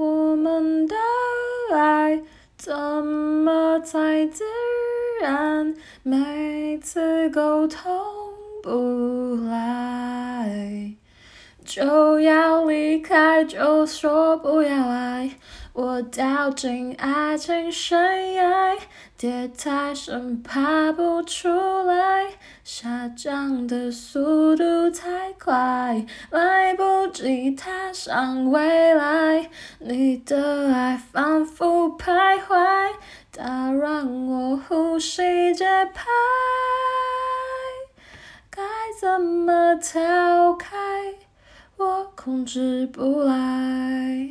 我们的爱怎么才自然？每次沟通不来，就要离开，就说不要爱。我掉进爱情悬崖，跌太深爬不出来，下降的速度太快，来不及踏上未来。你的爱反复徘徊，打乱我呼吸节拍，该怎么逃开？我控制不来。